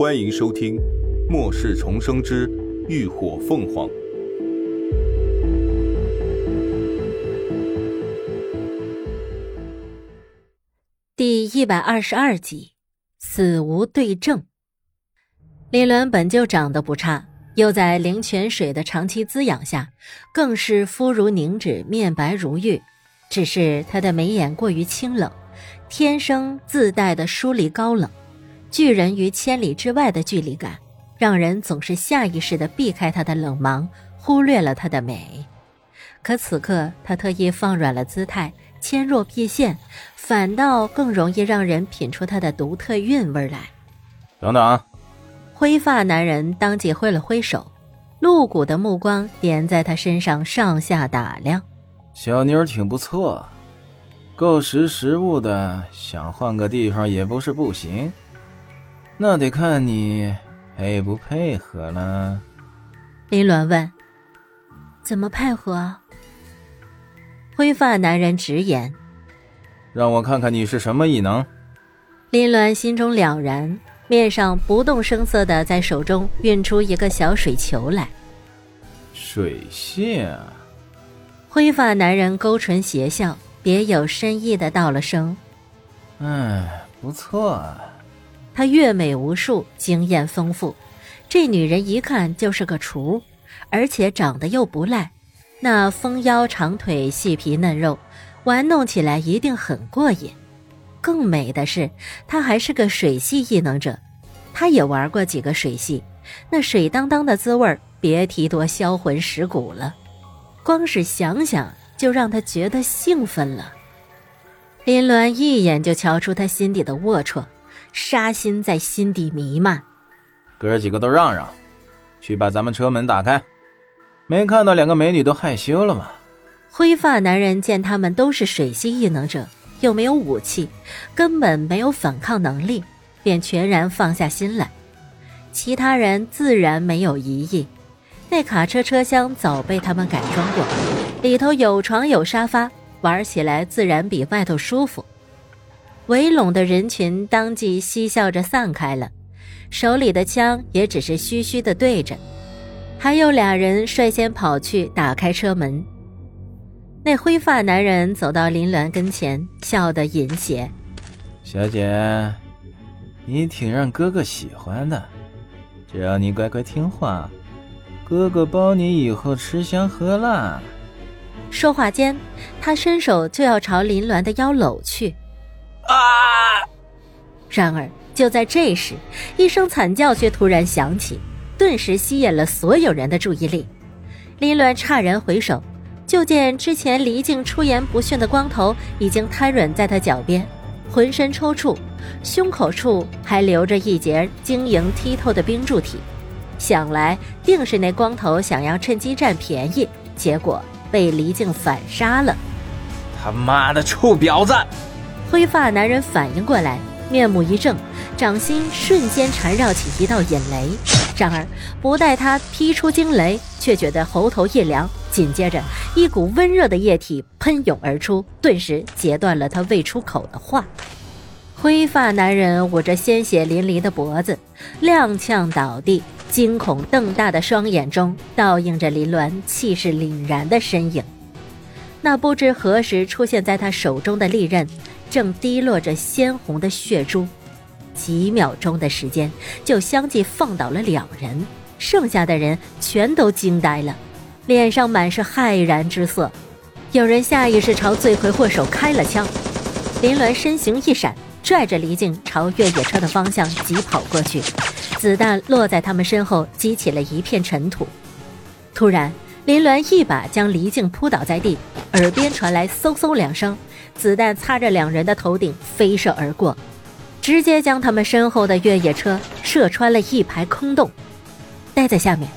欢迎收听《末世重生之浴火凤凰》第一百二十二集：死无对证。林伦本就长得不差，又在灵泉水的长期滋养下，更是肤如凝脂，面白如玉。只是他的眉眼过于清冷，天生自带的疏离高冷。拒人于千里之外的距离感，让人总是下意识地避开他的冷芒，忽略了他的美。可此刻，他特意放软了姿态，纤弱毕现，反倒更容易让人品出他的独特韵味来。等等，灰发男人当即挥了挥手，露骨的目光点在他身上上下打量。小妞挺不错，够识时务的，想换个地方也不是不行。那得看你配不配合了。林鸾问：“怎么配合？”灰发男人直言：“让我看看你是什么异能。”林鸾心中了然，面上不动声色的在手中运出一个小水球来。水蟹。灰发男人勾唇邪笑，别有深意的道了声：“哎，不错。”她阅美无数，经验丰富，这女人一看就是个厨，而且长得又不赖，那丰腰长腿、细皮嫩肉，玩弄起来一定很过瘾。更美的是，她还是个水系异能者，她也玩过几个水系，那水当当的滋味别提多销魂蚀骨了，光是想想就让她觉得兴奋了。林鸾一眼就瞧出她心底的龌龊。杀心在心底弥漫，哥几个都让让，去把咱们车门打开。没看到两个美女都害羞了吗？灰发男人见他们都是水系异能者，又没有武器，根本没有反抗能力，便全然放下心来。其他人自然没有疑义。那卡车车厢早被他们改装过，里头有床有沙发，玩起来自然比外头舒服。围拢的人群当即嬉笑着散开了，手里的枪也只是虚虚的对着。还有俩人率先跑去打开车门。那灰发男人走到林鸾跟前，笑得淫邪：“小姐，你挺让哥哥喜欢的，只要你乖乖听话，哥哥包你以后吃香喝辣。”说话间，他伸手就要朝林鸾的腰搂去。啊！然而就在这时，一声惨叫却突然响起，顿时吸引了所有人的注意力。林鸾诧然回首，就见之前离境出言不逊的光头已经瘫软在他脚边，浑身抽搐，胸口处还留着一截晶莹剔透的冰柱体。想来定是那光头想要趁机占便宜，结果被离境反杀了。他妈的臭婊子！灰发男人反应过来，面目一正，掌心瞬间缠绕起一道引雷。然而，不待他劈出惊雷，却觉得喉头一凉，紧接着一股温热的液体喷涌而出，顿时截断了他未出口的话。灰发男人捂着鲜血淋漓的脖子，踉跄倒地，惊恐瞪大的双眼中倒映着林鸾气势凛然的身影。那不知何时出现在他手中的利刃。正滴落着鲜红的血珠，几秒钟的时间就相继放倒了两人，剩下的人全都惊呆了，脸上满是骇然之色。有人下意识朝罪魁祸首开了枪，林鸾身形一闪，拽着黎静朝越野车的方向急跑过去，子弹落在他们身后，激起了一片尘土。突然，林鸾一把将黎静扑倒在地，耳边传来嗖嗖两声。子弹擦着两人的头顶飞射而过，直接将他们身后的越野车射穿了一排空洞。待在下面，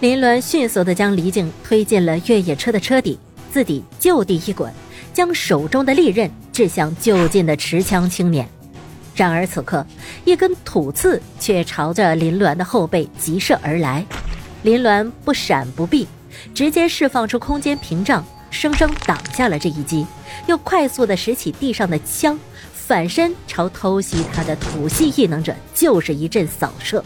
林鸾迅速地将黎靖推进了越野车的车底，自己就地一滚，将手中的利刃掷向就近的持枪青年。然而此刻，一根土刺却朝着林鸾的后背急射而来，林鸾不闪不避，直接释放出空间屏障。生生挡下了这一击，又快速的拾起地上的枪，反身朝偷袭他的土系异能者就是一阵扫射。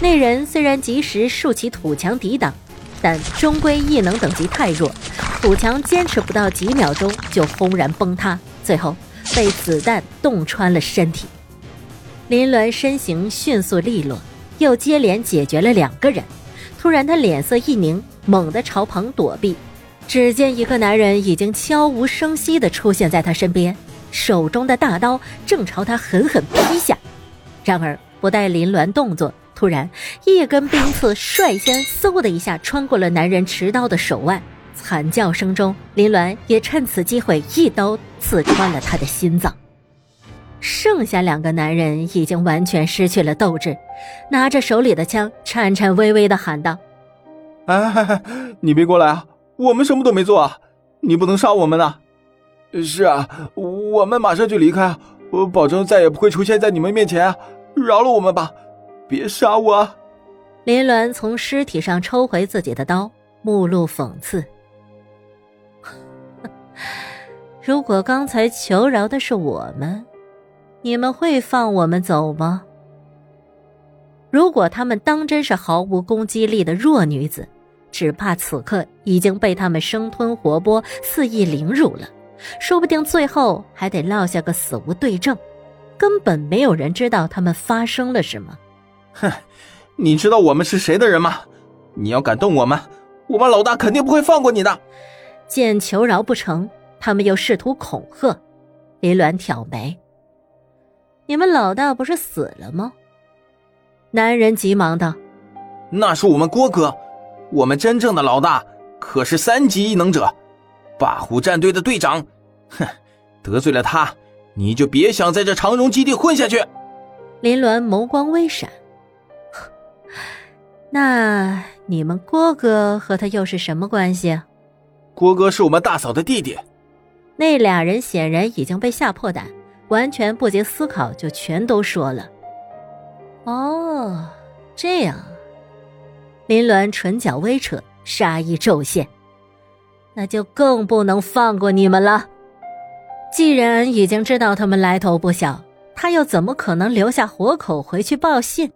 那人虽然及时竖起土墙抵挡，但终归异能等级太弱，土墙坚持不到几秒钟就轰然崩塌，最后被子弹洞穿了身体。林鸾身形迅速利落，又接连解决了两个人。突然，他脸色一凝，猛地朝旁躲避。只见一个男人已经悄无声息地出现在他身边，手中的大刀正朝他狠狠劈下。然而，不待林鸾动作，突然一根冰刺率先嗖的一下穿过了男人持刀的手腕。惨叫声中，林鸾也趁此机会一刀刺穿了他的心脏。剩下两个男人已经完全失去了斗志，拿着手里的枪，颤颤巍巍的喊道：“哎，你别过来啊！我们什么都没做啊！你不能杀我们呐！”“是啊，我们马上就离开，我保证再也不会出现在你们面前。饶了我们吧，别杀我！”林鸾从尸体上抽回自己的刀，目露讽刺：“ 如果刚才求饶的是我们。”你们会放我们走吗？如果他们当真是毫无攻击力的弱女子，只怕此刻已经被他们生吞活剥、肆意凌辱了，说不定最后还得落下个死无对证，根本没有人知道他们发生了什么。哼，你知道我们是谁的人吗？你要敢动我们，我们老大肯定不会放过你的。见求饶不成，他们又试图恐吓，林鸾挑眉。你们老大不是死了吗？男人急忙道：“那是我们郭哥，我们真正的老大可是三级异能者，霸虎战队的队长。哼，得罪了他，你就别想在这长荣基地混下去。”林鸾眸光微闪，那你们郭哥和他又是什么关系？郭哥是我们大嫂的弟弟。那俩人显然已经被吓破胆。完全不经思考就全都说了。哦，这样。林鸾唇角微扯，杀意骤现，那就更不能放过你们了。既然已经知道他们来头不小，他又怎么可能留下活口回去报信？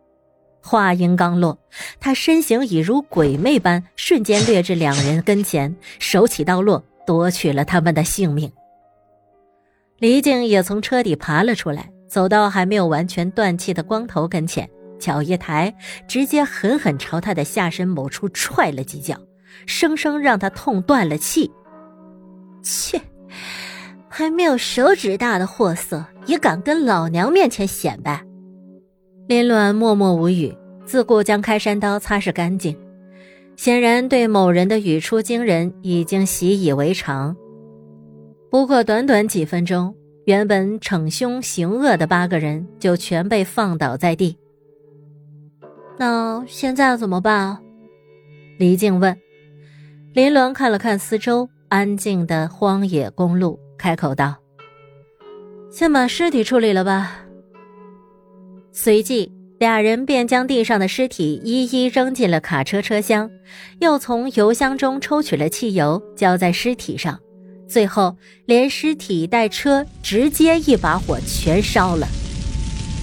话音刚落，他身形已如鬼魅般瞬间掠至两人跟前，手起刀落，夺取了他们的性命。李靖也从车底爬了出来，走到还没有完全断气的光头跟前，脚一抬，直接狠狠朝他的下身某处踹了几脚，生生让他痛断了气。切，还没有手指大的货色，也敢跟老娘面前显摆？林鸾默默无语，自顾将开山刀擦拭干净，显然对某人的语出惊人已经习以为常。不过短短几分钟，原本逞凶行恶的八个人就全被放倒在地。那现在怎么办啊？李靖问。林鸾看了看四周安静的荒野公路，开口道：“先把尸体处理了吧。”随即，俩人便将地上的尸体一一扔进了卡车车厢，又从油箱中抽取了汽油，浇在尸体上。最后，连尸体带车直接一把火全烧了。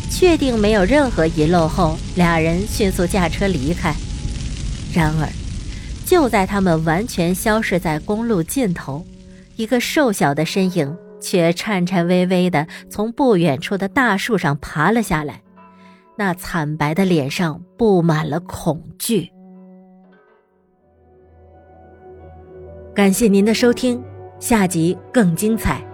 确定没有任何遗漏后，俩人迅速驾车离开。然而，就在他们完全消失在公路尽头，一个瘦小的身影却颤颤巍巍地从不远处的大树上爬了下来，那惨白的脸上布满了恐惧。感谢您的收听。下集更精彩。